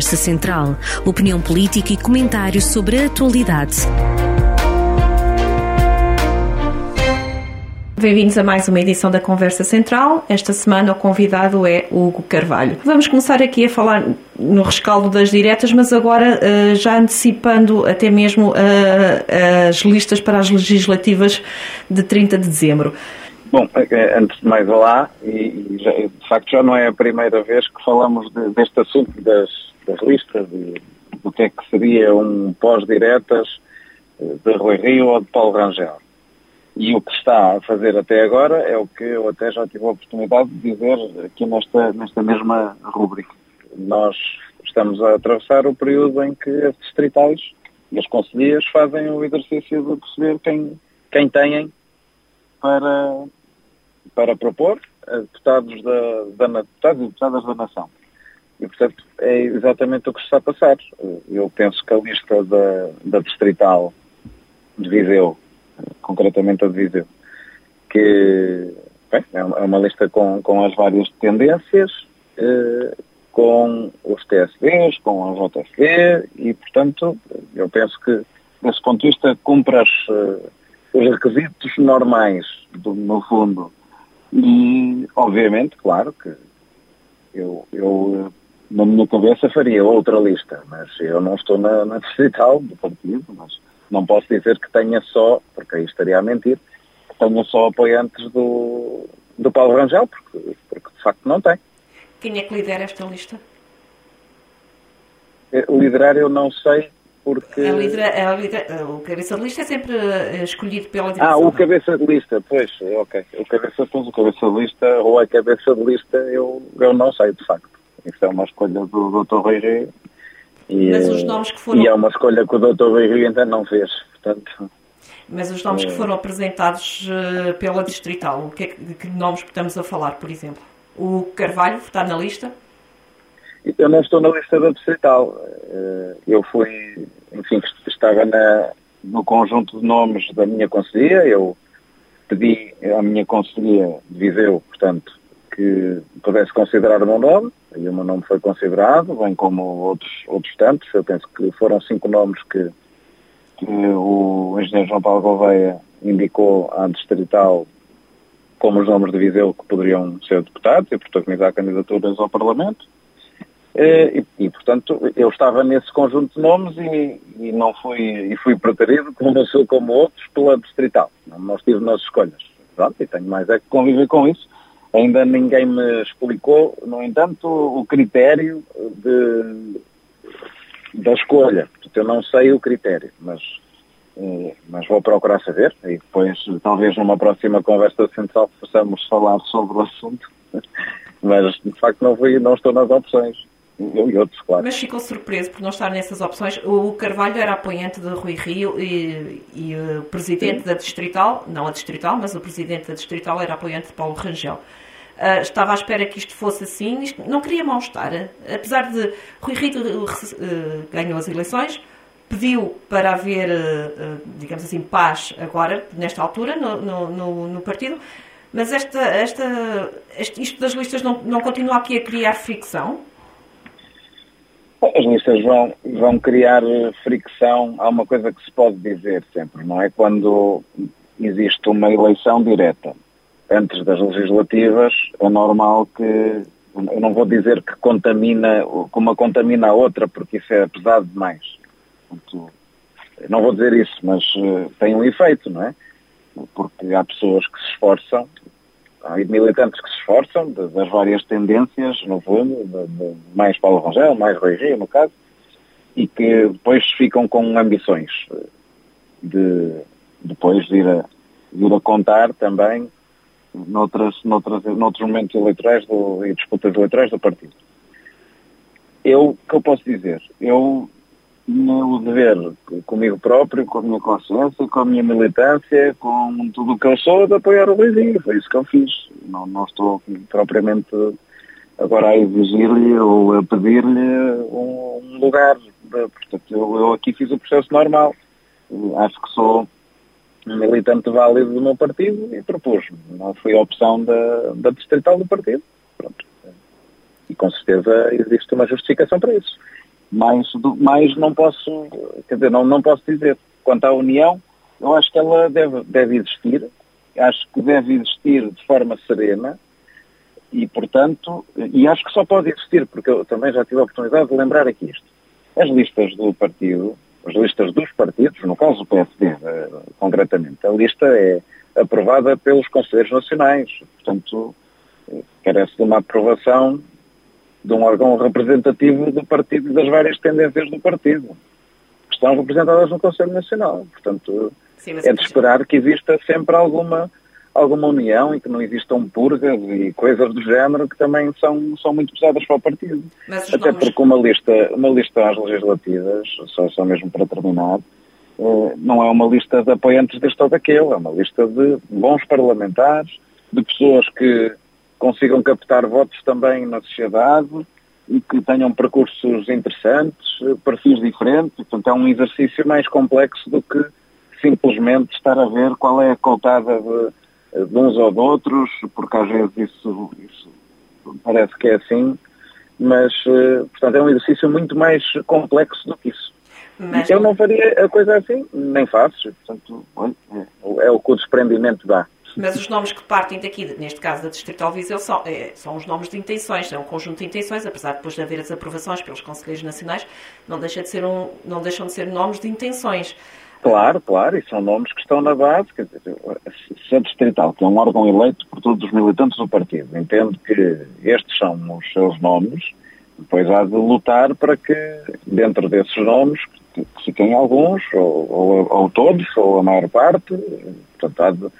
Conversa Central. Opinião política e comentários sobre a atualidade. Bem-vindos a mais uma edição da Conversa Central. Esta semana o convidado é Hugo Carvalho. Vamos começar aqui a falar no rescaldo das diretas, mas agora uh, já antecipando até mesmo uh, as listas para as legislativas de 30 de dezembro. Bom, é, antes de mais, olá, e, já, de facto já não é a primeira vez que falamos de, deste assunto das, das listas, de, do que é que seria um pós-diretas eh, de Rui Rio ou de Paulo Rangel. E o que está a fazer até agora é o que eu até já tive a oportunidade de dizer aqui nesta, nesta mesma rubrica. Nós estamos a atravessar o período em que as distritais e as conselheiras fazem o exercício de perceber quem, quem têm para, para propor a deputados, da, da, deputados e deputadas da nação. E, portanto, é exatamente o que se está a passar. Eu penso que a lista da, da distrital de Viseu concretamente a de Viseu, que bem, é, é uma lista com, com as várias tendências, eh, com os TSDs, com a JFD e, portanto, eu penso que, desse ponto de vista, cumpre as, uh, os requisitos normais, do, no fundo. E, obviamente, claro que eu, eu, na minha cabeça, faria outra lista, mas eu não estou na, na distrital do partido, mas não posso dizer que tenha só, porque aí estaria a mentir, que tenha só apoiantes do, do Paulo Rangel, porque, porque de facto não tem. Quem é que lidera esta lista? Eh, liderar eu não sei porque... A lidera, a lidera, o cabeça de lista é sempre eh, escolhido pela direção. Ah, o cabeça de lista, pois, ok. O cabeça, pois, o cabeça de lista ou a cabeça de lista eu, eu não sei, de facto. Isso é uma escolha do Dr. Rui e, Mas os nomes que foram... e é uma escolha que o Dr. Beirrio ainda não fez, portanto... Mas os nomes que foram apresentados uh, pela Distrital, o que, é que, que nomes estamos a falar, por exemplo? O Carvalho está na lista? Eu não estou na lista da Distrital. Uh, eu fui, enfim, estava na, no conjunto de nomes da minha conselhia, eu pedi à minha conselhia de Viseu, portanto, que pudesse considerar o meu nome, e o meu nome foi considerado, bem como outros, outros tantos. Eu penso que foram cinco nomes que, que o engenheiro João Paulo Gouveia indicou à Distrital como os nomes de Viseu que poderiam ser deputados e protagonizar candidaturas ao Parlamento. E, e, portanto, eu estava nesse conjunto de nomes e, e não fui, e fui preterido, como eu sou como outros, pela Distrital. Não, não estive nas escolhas. Pronto, e tenho mais é que conviver com isso. Ainda ninguém me explicou, no entanto, o critério de, da escolha. Eu não sei o critério, mas, eh, mas vou procurar saber e depois, talvez numa próxima conversa central, possamos falar sobre o assunto. Mas, de facto, não, fui, não estou nas opções. E outros, claro. Mas ficou surpreso por não estar nessas opções. O Carvalho era apoiante de Rui Rio e, e o presidente Sim. da Distrital, não a Distrital, mas o presidente da Distrital era apoiante de Paulo Rangel. Uh, estava à espera que isto fosse assim, isto não queria mal-estar. Apesar de Rui Rio uh, ganhou as eleições, pediu para haver, uh, digamos assim, paz agora, nesta altura, no, no, no partido, mas esta, esta, este, isto das listas não, não continua aqui a criar fricção? As listas vão, vão criar fricção. Há uma coisa que se pode dizer sempre, não é? Quando existe uma eleição direta antes das legislativas, é normal que, eu não vou dizer que contamina, como uma contamina a outra, porque isso é pesado demais. Portanto, não vou dizer isso, mas uh, tem um efeito, não é? Porque há pessoas que se esforçam, há militantes que se esforçam das várias tendências, no fundo, de, de mais Paulo Rangel, mais Rio, no caso, e que depois ficam com ambições de depois de ir a, de ir a contar também noutras, noutras, noutros momentos eleitorais do, e disputas eleitorais do partido. Eu, o que eu posso dizer? Eu, no dever comigo próprio, com a minha consciência, com a minha militância, com tudo o que eu sou, de apoiar o Luizinho. Foi isso que eu fiz. Não, não estou propriamente agora a exigir-lhe ou a pedir-lhe um, lugar. Portanto, eu, eu aqui fiz o processo normal. Acho que sou um militante válido do meu partido e propus-me. Não foi a opção da, da distrital do partido. Pronto. E com certeza existe uma justificação para isso. Mais, mais não posso, quer dizer, não, não posso dizer. Quanto à União, eu acho que ela deve, deve existir, acho que deve existir de forma serena e, portanto, e acho que só pode existir, porque eu também já tive a oportunidade de lembrar aqui isto. As listas do partido, as listas dos partidos, no caso do PSD, eh, concretamente, a lista é aprovada pelos Conselheiros Nacionais, portanto, eh, carece de uma aprovação de um órgão representativo do partido e das várias tendências do partido, que estão representadas no Conselho Nacional. Portanto, Sim, é de esperar que exista sempre alguma, alguma união e que não existam purgas e coisas do género que também são, são muito pesadas para o partido. Até nomes... porque uma lista, uma lista às legislativas, só, só mesmo para terminar, eh, não é uma lista de apoiantes deste ou daquele, é uma lista de bons parlamentares, de pessoas que consigam captar votos também na sociedade e que tenham percursos interessantes, perfis diferentes. Portanto, é um exercício mais complexo do que simplesmente estar a ver qual é a cotada de, de uns ou de outros, porque às vezes isso, isso parece que é assim, mas, eh, portanto, é um exercício muito mais complexo do que isso. Mas... Eu não faria a coisa assim, nem faço, portanto, é, é o que o desprendimento dá. Mas os nomes que partem daqui, neste caso da Distrital Viseu, são, é, são os nomes de intenções, é um conjunto de intenções, apesar de depois de haver as aprovações pelos Conselheiros Nacionais, não, deixa de ser um, não deixam de ser nomes de intenções. Claro, claro, e são nomes que estão na base. Quer dizer, se a Distrital, que é um órgão eleito por todos os militantes do partido, entende que estes são os seus nomes, depois há de lutar para que, dentro desses nomes, que fiquem alguns, ou, ou, ou todos, ou a maior parte, portanto, há de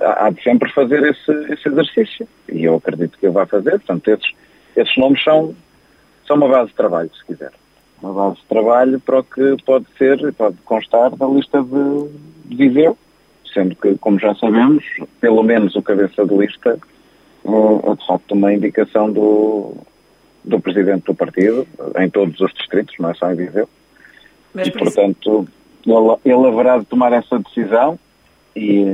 há de sempre fazer esse, esse exercício. E eu acredito que ele vai fazer. Portanto, esses, esses nomes são, são uma base de trabalho, se quiser. Uma base de trabalho para o que pode ser, pode constar da lista de, de Viseu, sendo que, como já sabemos, pelo menos o cabeça de lista é, é de facto uma indicação do, do presidente do partido, em todos os distritos, não é só em Viseu. Mas, e, portanto, ele, ele haverá de tomar essa decisão e,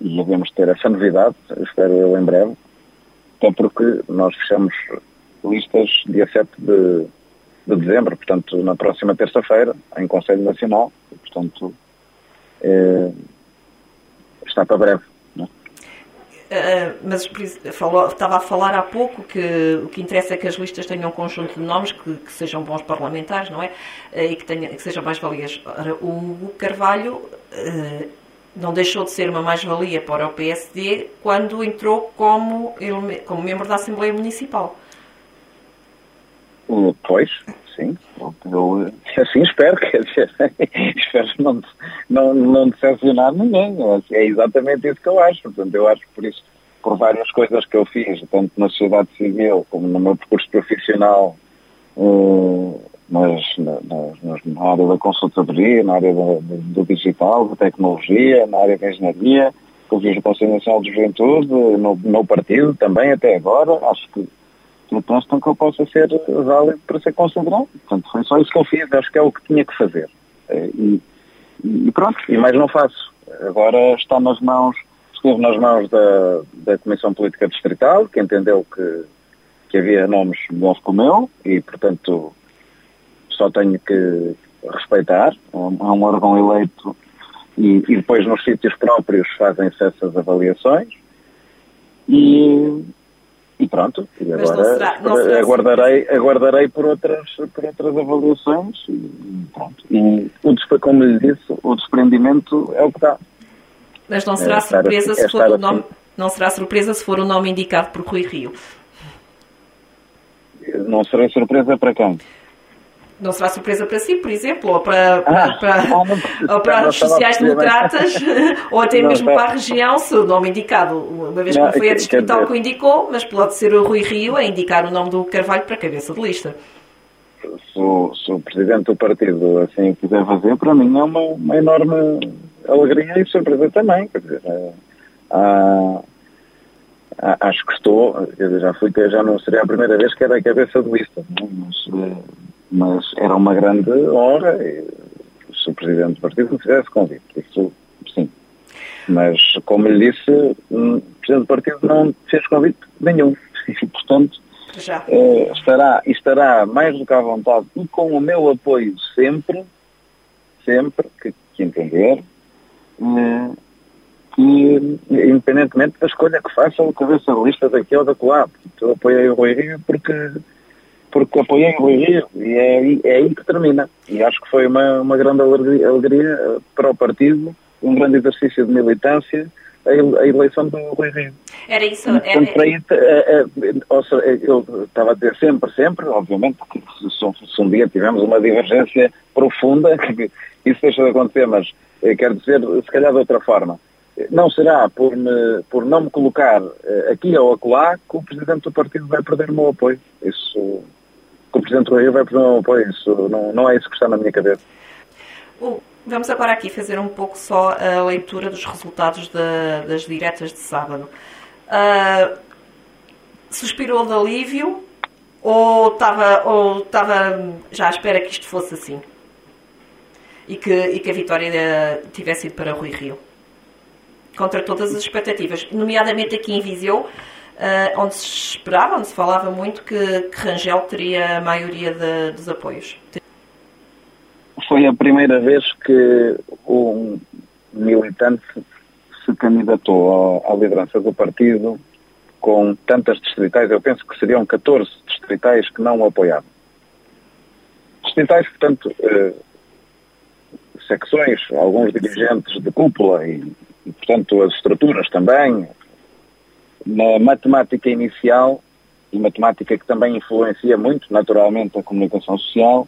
e devemos ter essa novidade, espero eu em breve, até porque nós fechamos listas dia 7 de, de dezembro, portanto, na próxima terça-feira, em Conselho Nacional, portanto, é, está para breve. Uh, mas falou, estava a falar há pouco que o que interessa é que as listas tenham um conjunto de nomes que, que sejam bons parlamentares, não é? Uh, e que, tenha, que sejam mais valias. o, o Carvalho uh, não deixou de ser uma mais-valia para o PSD quando entrou como, como membro da Assembleia Municipal. Pois, sim. Eu, assim espero, quer dizer, espero não, não, não decepcionar ninguém. É exatamente isso que eu acho. Portanto, eu acho por isso, por várias coisas que eu fiz, tanto na sociedade civil como no meu percurso profissional, uh, mas na, área da consultadoria, na área do, do, digital, da tecnologia, na área da engenharia, fiz no Conselho Nacional de Juventude, no meu partido também até agora, acho que, que que eu possa ser válido para ser considerado. Portanto, foi só isso que eu fiz, acho que é o que tinha que fazer. Eh, e, e pronto, e mais não faço. Agora está nas mãos, esteve nas mãos da, da Comissão Política Distrital, que entendeu que, que havia nomes bons como eu, e portanto só tenho que respeitar. Há um órgão eleito e, e depois nos sítios próprios fazem-se essas avaliações. E, e pronto, e agora não será, não será aguardarei, assim. aguardarei por outras, por outras avaliações e pronto. E o, como lhe disse, o desprendimento é o que dá. Mas não será é surpresa assim, se for o nome, assim. não será surpresa se for o nome indicado por Rui Rio. Não será surpresa para quem? não será surpresa para si, por exemplo, ou para, ah, para, ah, ou para as sociais-democratas, ou até mesmo para a região, se o nome indicado, uma vez que não, foi a distrital que o indicou, mas pode ser o Rui Rio a indicar o nome do Carvalho para a cabeça de lista. Se o, se o Presidente do Partido assim quiser fazer, para mim é uma, uma enorme alegria e surpresa também. Quer dizer, é, há, acho que estou, já fui, já não seria a primeira vez que era a cabeça de lista, não? mas mas era uma grande honra se o Presidente do Partido me fizesse convite. Isso, sim. Mas, como lhe disse, o Presidente do Partido não fez convite nenhum. E, portanto. Uh, estará, estará mais do que à vontade e com o meu apoio sempre, sempre que, que entender, uh, que independentemente da escolha que faça o cabeça de lista daqui ou da colar. Eu apoiei o Rui Rio porque, porque apoiei o Rui Rio e é, aí, é aí que termina. E acho que foi uma, uma grande alegria, alegria para o partido, um grande exercício de militância a eleição do Rui Rio. Era isso? Era... Portanto, aí, eh, eh, eu estava a dizer sempre, sempre, obviamente, porque se um dia tivemos uma divergência profunda, isso deixa de acontecer, mas quero dizer, se calhar de outra forma, não será por, me, por não me colocar aqui ou acolá que o Presidente do Partido vai perder o meu apoio. Isso, que o Presidente do Rio vai perder o meu apoio, isso não, não é isso que está na minha cabeça. Vamos agora aqui fazer um pouco só a leitura dos resultados das diretas de sábado. Uh, suspirou de alívio ou estava ou estava já à espera que isto fosse assim? E que, e que a vitória tivesse ido para Rui Rio? Contra todas as expectativas, nomeadamente aqui em Viseu, uh, onde se esperava, onde se falava muito que, que Rangel teria a maioria de, dos apoios foi a primeira vez que um militante se candidatou à liderança do partido com tantas distritais, eu penso que seriam 14 distritais que não o apoiavam. Distritais, portanto, eh, secções, alguns dirigentes de cúpula e, portanto, as estruturas também. Na matemática inicial, e matemática que também influencia muito, naturalmente, a comunicação social,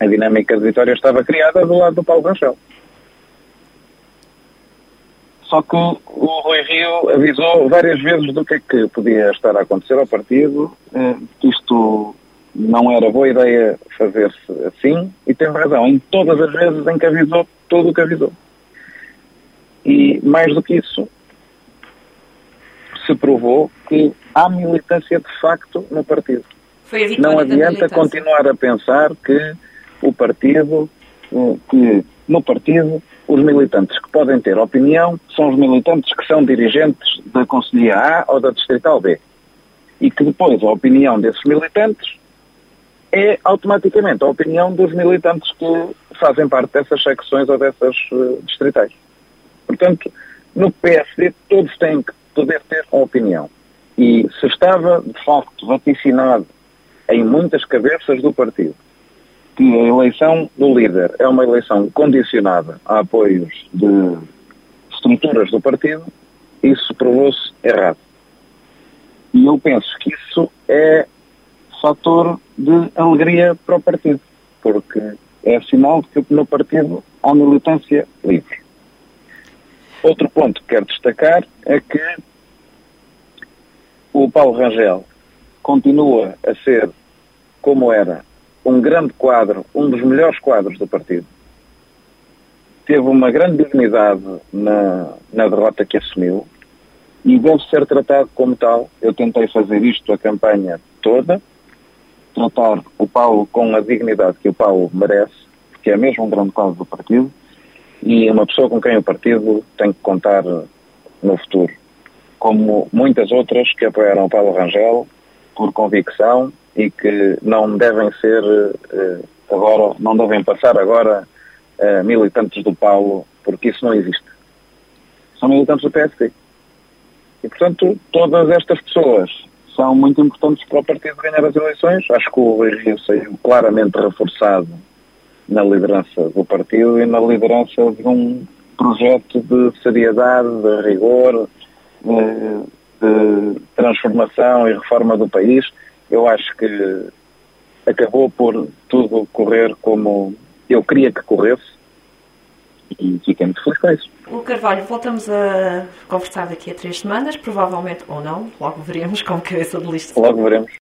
a dinâmica de Vitória estava criada do lado do Paulo Rangel. Só que o Rui Rio avisou várias vezes do que é que podia estar a acontecer ao partido, eh, que isto não era boa ideia fazer-se assim, e teve razão em todas as vezes em que avisou tudo o que avisou. E mais do que isso, se provou que há militância de facto no partido. não adianta continuar a pensar que o partido, eh, que no partido os militantes que podem ter opinião são os militantes que são dirigentes da Conselhia A ou da Distrital B. E que depois a opinião desses militantes é automaticamente a opinião dos militantes que fazem parte dessas secções ou dessas uh, distritais. Portanto, no PSD todos têm que poder ter uma opinião. E se estava, de facto, vaticinado em muitas cabeças do partido que a eleição do líder é uma eleição condicionada a apoios de estruturas do partido, isso provou-se errado. E eu penso que isso é fator de alegria para o partido, porque é sinal de que no partido há militância livre. Outro ponto que quero destacar é que o Paulo Rangel continua a ser, como era um grande quadro, um dos melhores quadros do partido. Teve uma grande dignidade na, na derrota que assumiu e deve ser tratado como tal. Eu tentei fazer isto a campanha toda, tratar o Paulo com a dignidade que o Paulo merece, porque é mesmo um grande quadro do partido e uma pessoa com quem o partido tem que contar no futuro. Como muitas outras que apoiaram Paulo Rangel por convicção e que não devem ser eh, agora, não devem passar agora eh, militantes do Paulo, porque isso não existe. São militantes do PSD. E, portanto, todas estas pessoas são muito importantes para o partido ganhar as eleições. Acho que o Rui Rio saiu claramente reforçado na liderança do partido e na liderança de um projeto de seriedade, de rigor, de, de transformação e reforma do país eu acho que acabou por tudo correr como eu queria que corresse e fiquei muito feliz com isso. O Carvalho, voltamos a conversar daqui a três semanas, provavelmente ou não, logo veremos com cabeça de lista. Logo veremos.